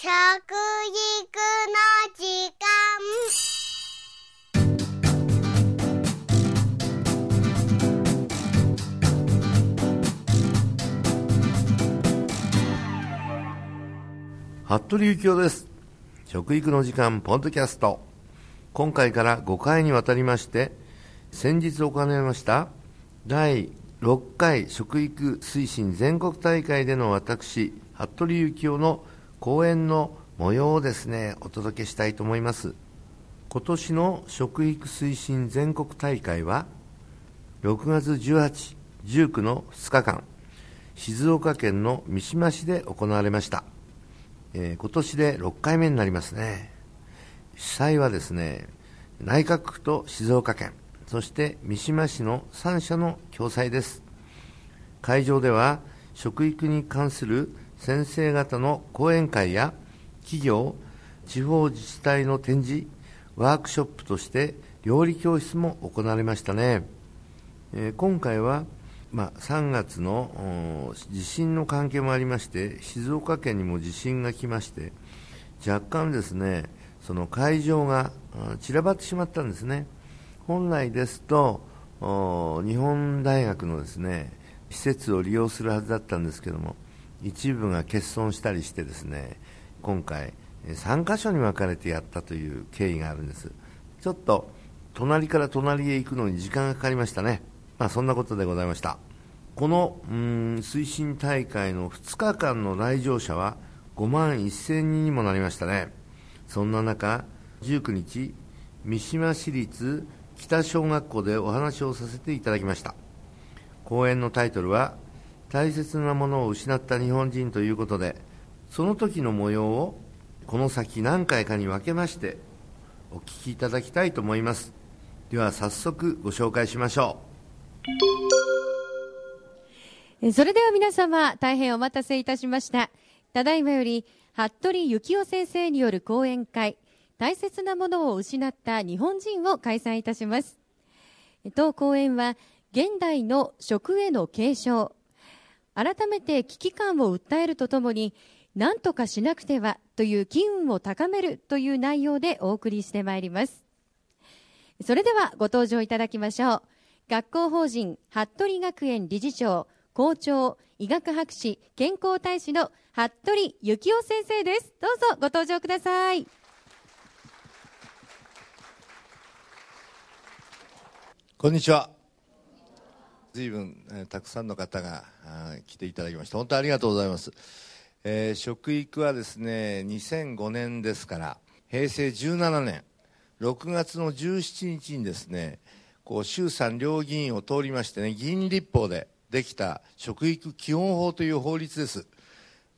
食育の時間。服部幸男です。食育の時間ポッドキャスト。今回から5回にわたりまして先日行われました第6回食育推進全国大会での私服部幸男の講演の模様をですねお届けしたいと思います。今年の食育推進全国大会は6月18、19の2日間静岡県の三島市で行われました。えー、今年で6回目になりますね。主催はですね内閣府と静岡県そして三島市の3社の共催です。会場では食育に関する先生方の講演会や企業地方自治体の展示ワークショップとして料理教室も行われましたね、えー、今回はまあ、3月の地震の関係もありまして静岡県にも地震が来まして若干ですねその会場が散らばってしまったんですね。本来ですと日本大学のですね施設を利用するはずだったんですけども一部が欠損したりしてですね今回3箇所に分かれてやったという経緯があるんです。ちょっと隣から隣へ行くのに時間がかかりましたね。まあ、そんなことでございました。このうん推進大会の2日間の来場者は5万1000人にもなりましたね。そんな中19日三島市立北小学校でお話をさせていただきました。講演のタイトルは大切なものを失った日本人ということでその時の模様をこの先何回かに分けましてお聞きいただきたいと思いますでは早速ご紹介しましょうそれでは皆様、大変お待たせいたしました。ただいまより、服部幸男先生による講演会、大切なものを失った日本人を開催いたします。当講演は、現代の食への継承、改めて危機感を訴えるとともに、何とかしなくてはという機運を高めるという内容でお送りしてまいります。それではご登場いただきましょう。学校法人服部学園理事長校長医学博士健康大使の服部幸男先生ですどうぞご登場くださいこんにちは随分、えー、たくさんの方が来ていただきまして本当にありがとうございます、えー、食育はですね2005年ですから平成17年6月の17日にですねこう衆参両議員を通りましてね議員立法でできた食育基本法という法律です、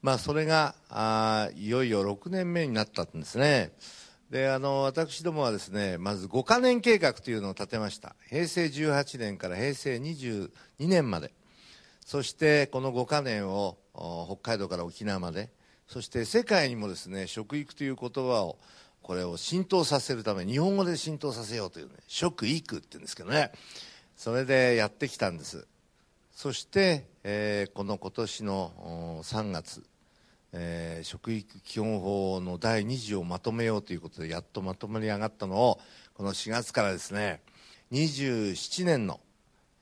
まあ、それがあいよいよ6年目になったんですね。であの私どもはですねまず5か年計画というのを立てました。平成18年から平成22年まで。そしてこの5か年を北海道から沖縄まで。そして世界にもですね食育という言葉をこれを浸透させるため日本語で浸透させようというね食育っていうんですけどね。それでやってきたんです。そして、えー、この今年の3月、えー、食育基本法の第2次をまとめようということでやっとまとまり上がったのをこの4月からですね27年の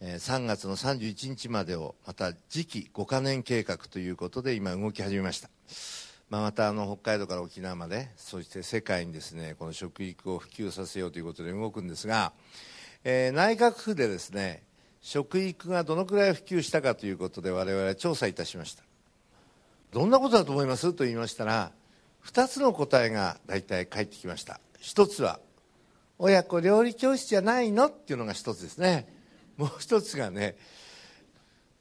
3月の31日までをまた次期5か年計画ということで今動き始めました。まあ、またあの北海道から沖縄までそして世界にですねこの食育を普及させようということで動くんですが、えー、内閣府でですね食育がどのくらい普及したかということで我々は調査いたしました。どんなことだと思います？と言いましたら2つの答えが大体返ってきました。1つは親子料理教室じゃないの？っていうのが1つですね。もう1つがね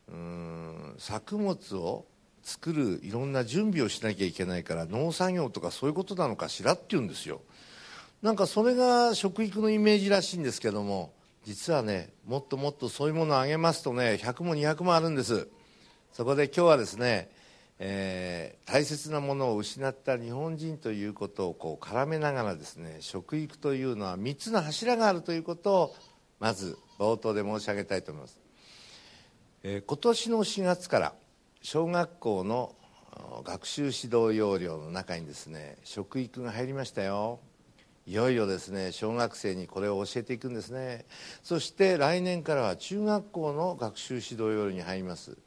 うん作物を作るいろんな準備をしなきゃいけないから農作業とかそういうことなのかしらって言うんですよ。なんかそれが食育のイメージらしいんですけども実はねもっともっとそういうものをあげますとね100も200もあるんです。そこで今日はですね、えー、大切なものを失った日本人ということをこう絡めながらですね食育というのは3つの柱があるということをまず冒頭で申し上げたいと思います、えー、今年の4月から小学校の学習指導要領の中にですね食育が入りましたよ。いよいよですね小学生にこれを教えていくんですね。そして来年からは中学校の学習指導要領に入ります。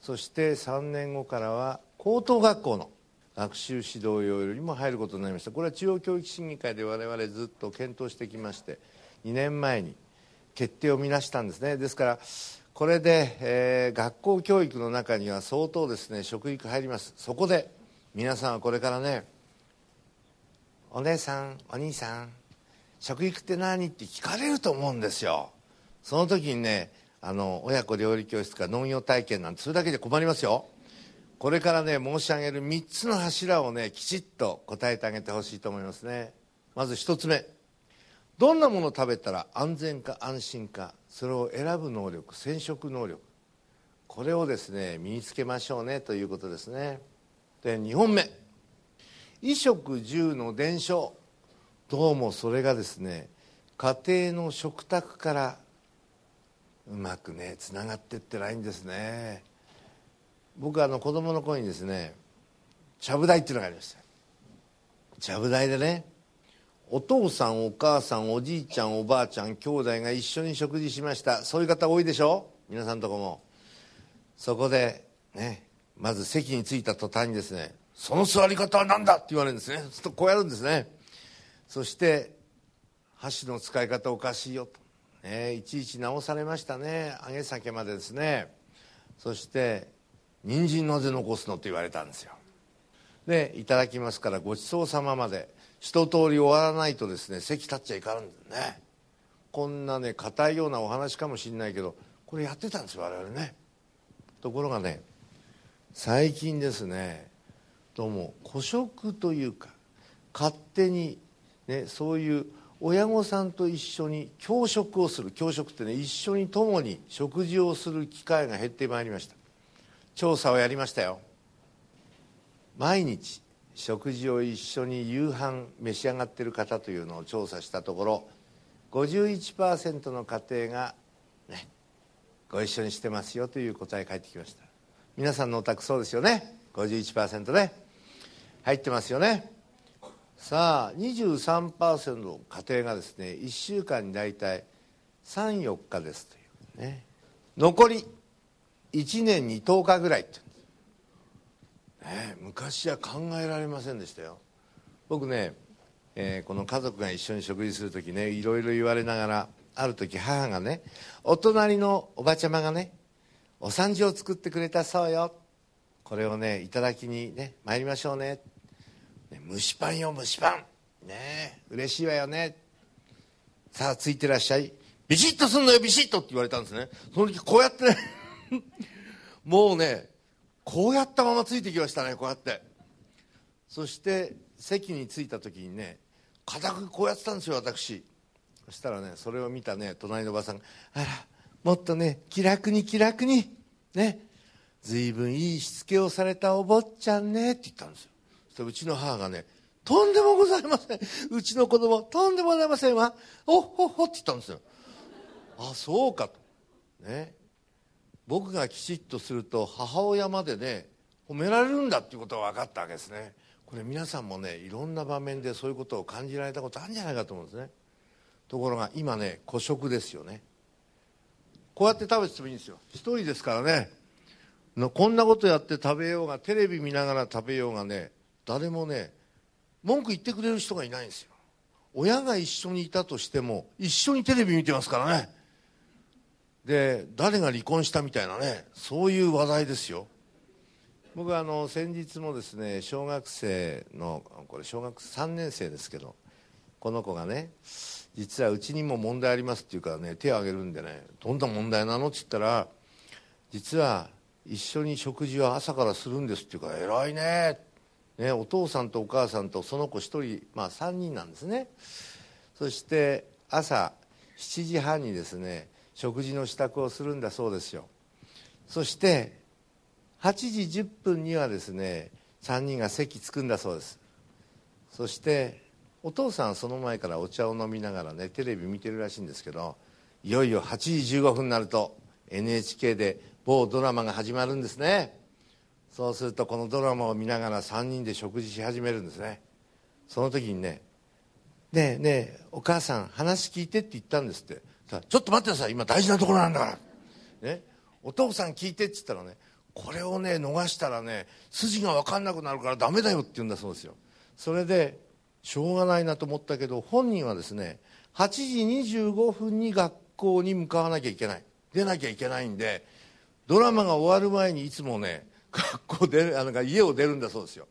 そして3年後からは高等学校の学習指導要領にも入ることになりました。これは中央教育審議会で我々ずっと検討してきまして2年前に決定を見なしたんですね。ですからこれで、えー、学校教育の中には相当ですね食育入ります。そこで皆さんはこれからねお姉さんお兄さん食育って何？って聞かれると思うんですよ。その時にねあの親子料理教室か農業体験なんてそれだけで困りますよ。これからね申し上げる3つの柱をねきちっと答えてあげてほしいと思いますね。まず1つ目。どんなものを食べたら安全か安心かそれを選ぶ能力染色能力。これをですね身につけましょうねということですね。で2本目。衣食住の伝承。どうもそれがですね家庭の食卓からうまくねつながってってないんですね。僕はあの子供の頃にですねちゃぶ台っていうのがありました。ちゃぶ台でねお父さんお母さんおじいちゃんおばあちゃん兄弟が一緒に食事しました。そういう方多いでしょ？皆さんとこも。そこでねまず席に着いた途端にですねその座り方は何だ？って言われるんですね。とこうやるんですね。そして箸の使い方おかしいよと、ね、いちいち直されましたね。揚げ酒までですね。そして人参なぜ残すのと言われたんですよ。でいただきますからごちそうさままで。一通り終わらないとですね席立っちゃいかんね。こんなね硬いようなお話かもしれないけどこれやってたんですよ我々ね。ところがね最近ですねどうも孤食というか勝手に、ね、そういう親御さんと一緒に教食をする。教食ってね一緒に共に食事をする機会が減ってまいりました。調査をやりましたよ。毎日食事を一緒に夕飯召し上がっている方というのを調査したところ51%の家庭がねご一緒にしてますよという答え返ってきました。皆さんのお宅そうですよね。51%ね。入ってますよね。さあ23%の家庭がですね1週間に大体34日ですというね。残り1年に10日ぐらいってね、昔は考えられませんでしたよ。僕ね、えー、この家族が一緒に食事する時ねいろいろ言われながらある時母がねお隣のおばちゃまがねお産事を作ってくれたそうよ。これをねいただきにね参りましょうね。ね蒸しパンよ蒸しパン。ね。嬉しいわよね。さあついてらっしゃい。ビシッとすんのよビシッとって言われたんですね。その時こうやってね。もうねこうやったままついてきましたねこうやって。そして席に着いた時にね固くこうやってたんですよ私。そしたらねそれを見たね隣のおばさんが「あらもっとね気楽に気楽にね。随分いいしつけをされたお坊ちゃんねって言ったんですよそうちの母がねとんでもございません。うちの子供とんでもございませんわ。おっほっほって言ったんですよ。あそうかと。ね。僕がきちっとすると母親までね褒められるんだっていうことが分かったわけですね。これ皆さんもねいろんな場面でそういうことを感じられたことあるんじゃないかと思うんですね。ところが今ね孤食ですよね。こうやって食べててもいいんですよ。一人ですからね。こんなことやって食べようがテレビ見ながら食べようがね誰もね文句言ってくれる人がいないんですよ。親が一緒にいたとしても一緒にテレビ見てますからね。で誰が離婚したみたいなねそういう話題ですよ。僕はあの先日もですね小学生のこれ小学3年生ですけどこの子がね実はうちにも問題ありますっていうからね手を挙げるんでねどんな問題なのって言ったら実は一緒に食事は朝からするんですっていうから偉いねねお父さんとお母さんとその子1人まあ3人なんですね。そして朝7時半にですね食事の支度をするんだそうですよ。そして8時10分にはですね3人が席着くんだそうです。そしてお父さんはその前からお茶を飲みながらねテレビ見てるらしいんですけどいよいよ8時15分になると NHK で某ドラマが始まるんですね。そうするとこのドラマを見ながら3人で食事し始めるんですね。その時にね「ねえねえお母さん話聞いて」って言ったんですって。ちょっと待ってください今大事なところなんだから、ね、お父さん聞いてって言ったらねこれをね逃したらね筋が分かんなくなるからダメだよって言うんだそうですよ。それでしょうがないなと思ったけど本人はですね8時25分に学校に向かわなきゃいけない。出なきゃいけないんでドラマが終わる前にいつもね学校出あの家を出るんだそうですよ。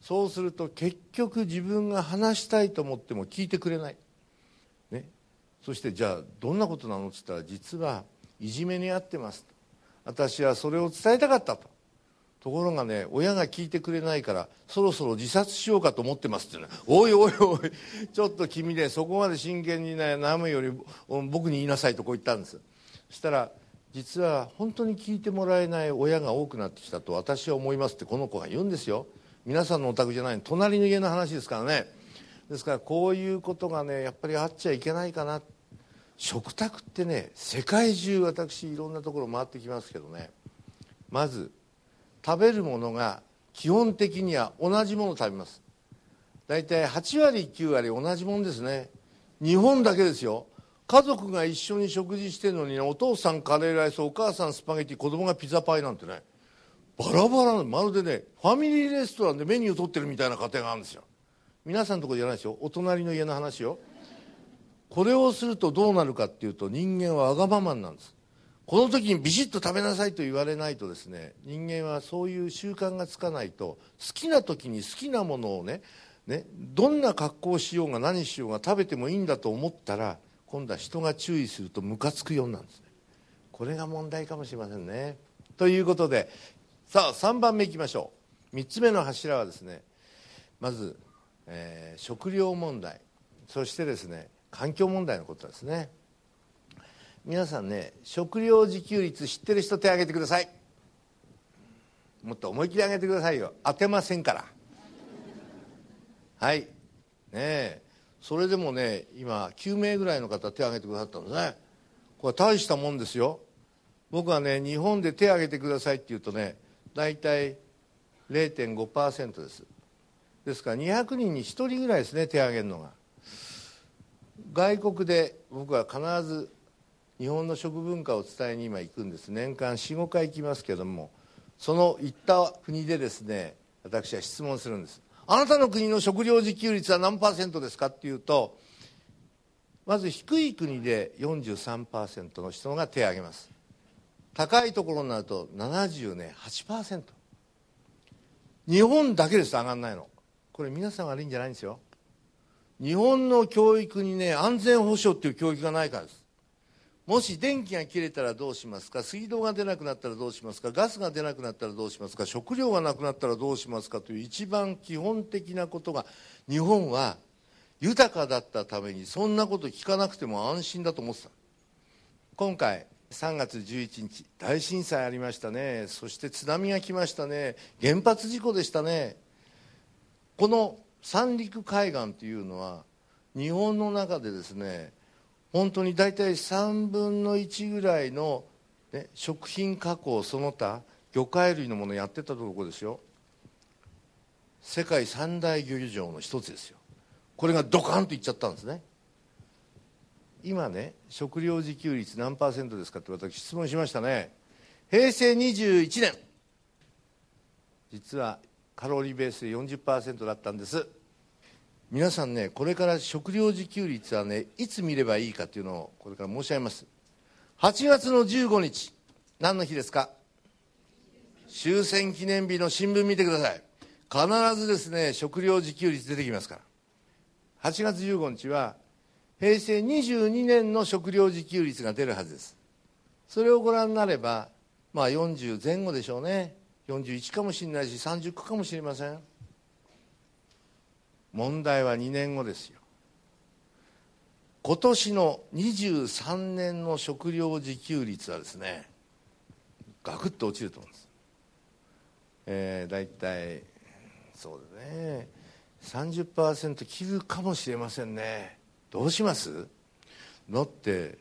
そうすると結局自分が話したいと思っても聞いてくれない、ね、そしてじゃあどんなことなのって言ったら実はいじめにあってます。私はそれを伝えたかったと。ところがね親が聞いてくれないからそろそろ自殺しようかと思ってますってねおいおいおいちょっと君ねそこまで真剣に悩むより僕に言いなさいとこう言ったんです。そしたら実は本当に聞いてもらえない親が多くなってきたと私は思いますってこの子が言うんですよ。皆さんのお宅じゃない隣の家の話ですからね。ですからこういうことがねやっぱりあっちゃいけないかな。食卓ってね世界中私いろんなところ回ってきますけどね。まず食べるものが基本的には同じものを食べます。大体8割9割同じものですね。日本だけですよ。家族が一緒に食事してるのに、お父さんカレーライスお母さんスパゲティ子供がピザパイなんてねバラバラのまるでねファミリーレストランでメニュー取ってるみたいな家庭があるんですよ。皆さんのところじゃないですよ。お隣の家の話よ。これをするとどうなるかっていうと人間はわがままなんです。この時にビシッと食べなさいと言われないとですね人間はそういう習慣がつかないと好きな時に好きなものをねねどんな格好をしようが何しようが食べてもいいんだと思ったら今度は人が注意するとムカつくようなんですね。これが問題かもしれませんね。ということでさあ3番目いきましょう。3つ目の柱はですねまず、えー、食料問題。そしてですね環境問題のことですね。皆さんね食料自給率知ってる人手挙げてください。もっと思い切り上げてくださいよ。当てませんから。はい。ねえ。それでもね今9名ぐらいの方手を挙げてくださったんですね。これ大したもんですよ。僕はね日本で手を挙げてくださいって言うとね大体0.5%です。ですから200人に1人ぐらいですね手を挙げるのが。外国で僕は必ず日本の食文化を伝えに今行くんです。年間45回行きますけどもその行った国でですね私は質問するんです。あなたの国の食料自給率は何パーセントですかっていうとまず低い国で43%の人が手を挙げます。高いところになると78%日本だけです上がんないの。これ皆さん悪いんじゃないんですよ。日本の教育にね安全保障っていう教育がないからです。もし電気が切れたらどうしますか？水道が出なくなったらどうしますか？ガスが出なくなったらどうしますか？食料がなくなったらどうしますか？という一番基本的なことが日本は豊かだったためにそんなこと聞かなくても安心だと思ってた。今回3月11日大震災ありましたね。そして津波が来ましたね。原発事故でしたね。この三陸海岸というのは日本の中でですね本当に大体3分の1ぐらいの、ね、食品加工その他魚介類のものやってたところですよ。世界三大漁場の一つですよ。これがドカンといっちゃったんですね。今ね食料自給率何パーセントですかって私質問しましたね。平成21年。実はカロリーベースで40%だったんです。皆さんねこれから食料自給率はねいつ見ればいいかというのをこれから申し上げます。8月の15日何の日ですか？終戦記念日の新聞見てください。必ずですね食料自給率出てきますから。8月15日は平成22年の食料自給率が出るはずです。それをご覧になればまあ40前後でしょうね。41かもしれないし30かもしれません。問題は2年後ですよ。今年の23年の食料自給率はですねガクッと落ちると思うんです、えー、大体そうだね。30%切るかもしれませんね。どうします？のって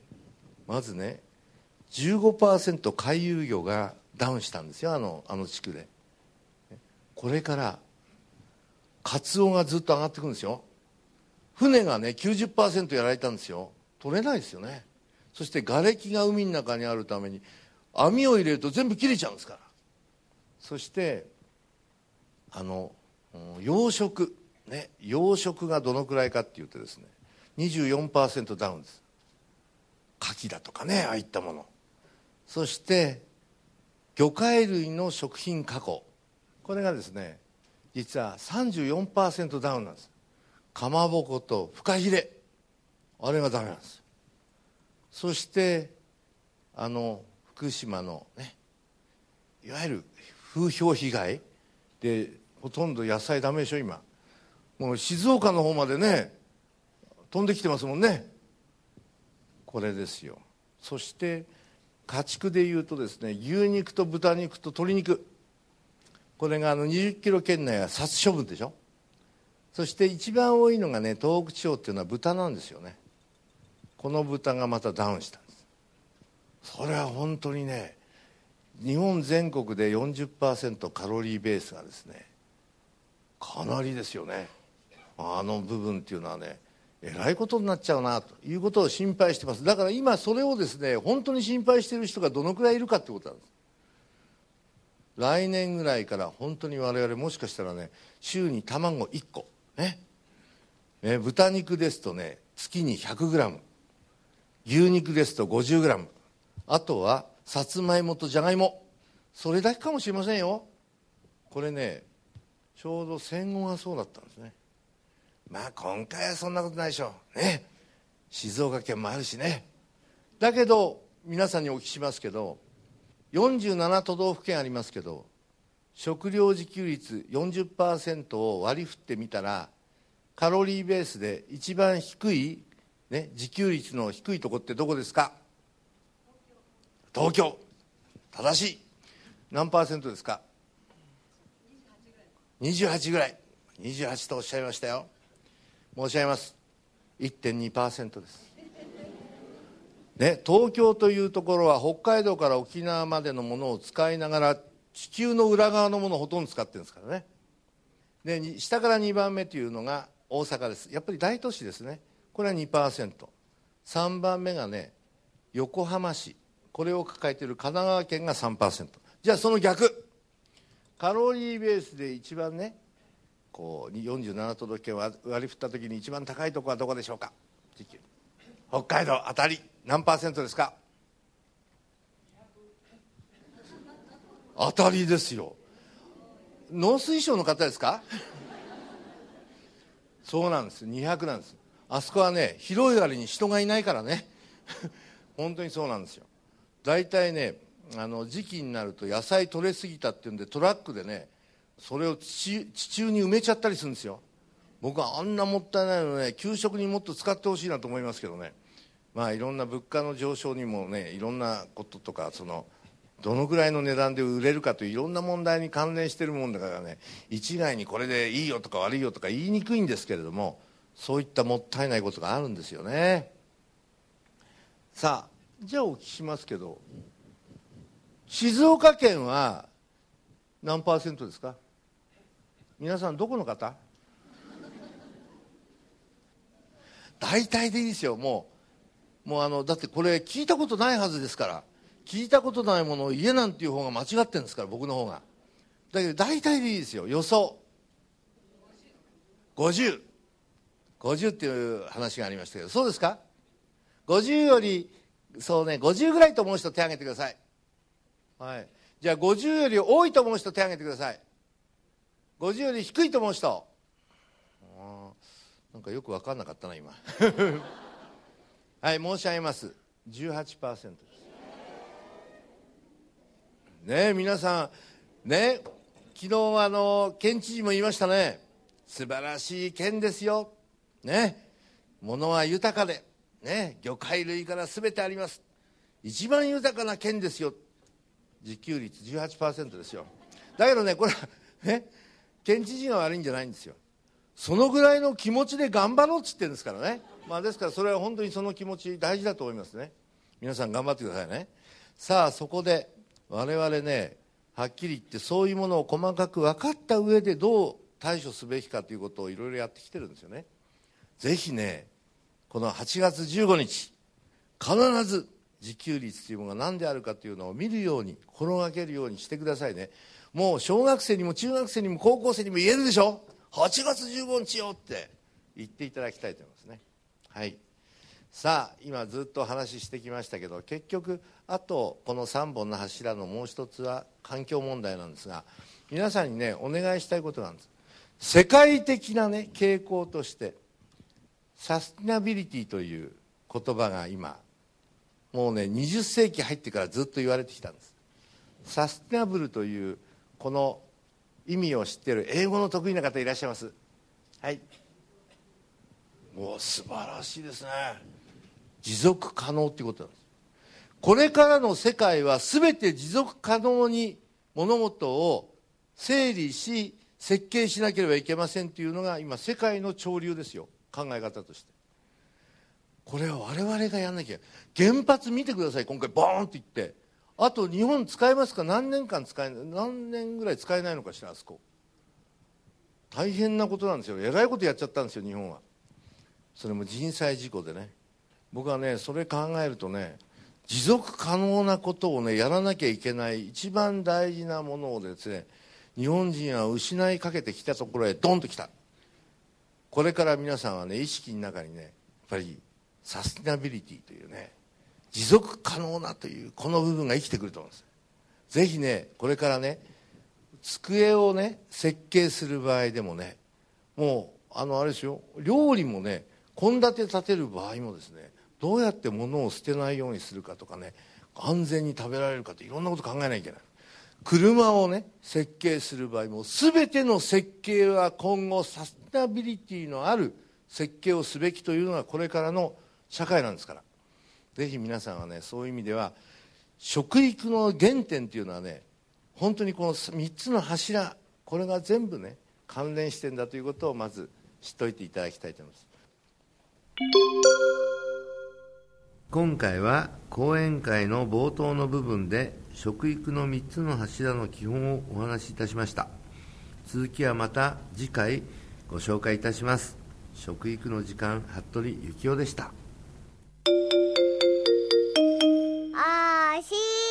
まずね15%回遊魚がダウンしたんですよ。あのあの地区で。これからカツオがずっと上がってくるんですよ。船がね90%やられたんですよ。取れないですよね。そして瓦礫が海の中にあるために網を入れると全部切れちゃうんですから。そしてあの養殖。ね養殖がどのくらいかっていうとですね24%ダウンです。牡蠣だとかねああいったもの。そして魚介類の食品加工。これがですね実は34%ダウンなんです。かまぼことフカヒレ。あれがダメなんです。そしてあの福島のねいわゆる風評被害。でほとんど野菜ダメでしょ今。もう静岡の方までね飛んできてますもんね。これですよ。そして家畜でいうとですね牛肉と豚肉と鶏肉。これがあの20キロ圏内は殺処分でしょ？そして一番多いのがね東北地方っていうのは豚なんですよね。この豚がまたダウンしたんです。それは本当にね日本全国で40%カロリーベースがですねかなりですよね。あの部分っていうのはねえらいことになっちゃうなということを心配してます。だから今それをですね本当に心配している人がどのくらいいるかってことなんです。来年ぐらいから本当に我々もしかしたらね週に卵1個ね。ね豚肉ですとね月に 100g 牛肉ですと 50g あとはさつまいもとじゃがいも。それだけかもしれませんよ。これねちょうど戦後がそうだったんですね。まあ今回はそんなことないでしょう。ね。静岡県もあるしね。だけど皆さんにお聞きしますけど47都道府県ありますけど食料自給率40%を割り振ってみたらカロリーベースで一番低い、ね、自給率の低いとこってどこですか？東京。正しい。何パーセントですか？28ぐらい。28とおっしゃいましたよ。申し上げます。1.2%です。ね、東京というところは北海道から沖縄までのものを使いながら地球の裏側のものをほとんど使ってるんですからね。で下から2番目というのが大阪です。やっぱり大都市ですね。これは 2%3 番目がね横浜市。これを抱えている神奈川県が3%じゃあその逆。カロリーベースで一番ねこう47都道府県割り振った時に一番高いとこはどこでしょうか。北海道当たり。何パーセントですか？当たりですよ。農水省の方ですか？そうなんです。200なんです。あそこはね広い割に人がいないからね。本当にそうなんですよ。大体ねあの時期になると野菜取れすぎたっていうんでトラックでねそれを地地中に埋めちゃったりするんですよ。僕はあんなもったいないのね給食にもっと使ってほしいなと思いますけどね。まあいろんな物価の上昇にもねいろんなこととかそのどのぐらいの値段で売れるかといういろんな問題に関連してるもんだからね一概にこれでいいよとか悪いよとか言いにくいんですけれどもそういったもったいないことがあるんですよね。さあじゃあお聞きしますけど静岡県は何パーセントですか？皆さんどこの方？大体でいいですよ。もうもうあのだってこれ聞いたことないはずですから。聞いたことないものを家なんていう方が間違ってるんですから僕の方が。だけど大体でいいですよ。予想。5050 50っていう話がありましたけどそうですか？50よりそうね50ぐらいと思う人手挙げてください。はい。じゃあ50より多いと思う人手挙げてください。50より低いと思う人。なんかよく分かんなかったな今。はい申し上げます。18%です。ね皆さん。ね昨日あの県知事も言いましたね。素晴らしい県ですよ。ね物は豊かで。ね魚介類から全てあります。一番豊かな県ですよ。自給率18%ですよ。だけどねこれはね県知事が悪いんじゃないんですよ。そのぐらいの気持ちで頑張ろうっつってるんですからね、まあ、ですからそれは本当にその気持ち大事だと思いますね。皆さん頑張ってくださいね。さあそこで我々ねはっきり言ってそういうものを細かく分かった上でどう対処すべきかということをいろいろやってきてるんですよね。ぜひねこの8月15日必ず自給率というものが何であるかというのを見るように心がけるようにしてくださいね。もう小学生にも中学生にも高校生にも言えるでしょ？8月15日よって言っていただきたいと思います。はい。さあ今ずっとお話ししてきましたけど結局あとこの3本の柱のもう一つは環境問題なんですが皆さんにねお願いしたいことなんです。世界的なね傾向としてサスティナビリティという言葉が今もうね20世紀入ってからずっと言われてきたんです。サスティナブルというこの意味を知っている英語の得意な方いらっしゃいます。はい。もう素晴らしいですね。持続可能っていうことなんです。これからの世界は全て持続可能に物事を整理し設計しなければいけませんというのが今世界の潮流ですよ。考え方として。これは我々がやんなきゃ。原発見てください。今回ボーンっていって。あと日本使えますか？何年間使え何年ぐらい使えないのかしらあそこ。大変なことなんですよ。えらいことやっちゃったんですよ日本は。それも人災事故でね。僕はねそれ考えるとね持続可能なことをねやらなきゃいけない一番大事なものをですね日本人は失いかけてきたところへドンときた。これから皆さんはね意識の中にねやっぱりサスティナビリティというね持続可能なというこの部分が生きてくると思うんです。ぜひねこれからね机をね設計する場合でもねもうあのあれですよ料理もね献立立てる場合もですねどうやって物を捨てないようにするかとかね安全に食べられるかっていろんなこと考えなきゃいけない。車をね設計する場合も全ての設計は今後サステナビリティのある設計をすべきというのがこれからの社会なんですから。ぜひ皆さんはねそういう意味では食育の原点というのはね本当にこの3つの柱これが全部ね関連してんだということをまず知っておいていただきたいと思います。今回は講演会の冒頭の部分で食育の3つの柱の基本をお話しいたしました。続きはまた次回ご紹介いたします。食育の時間服部幸男でした。おしい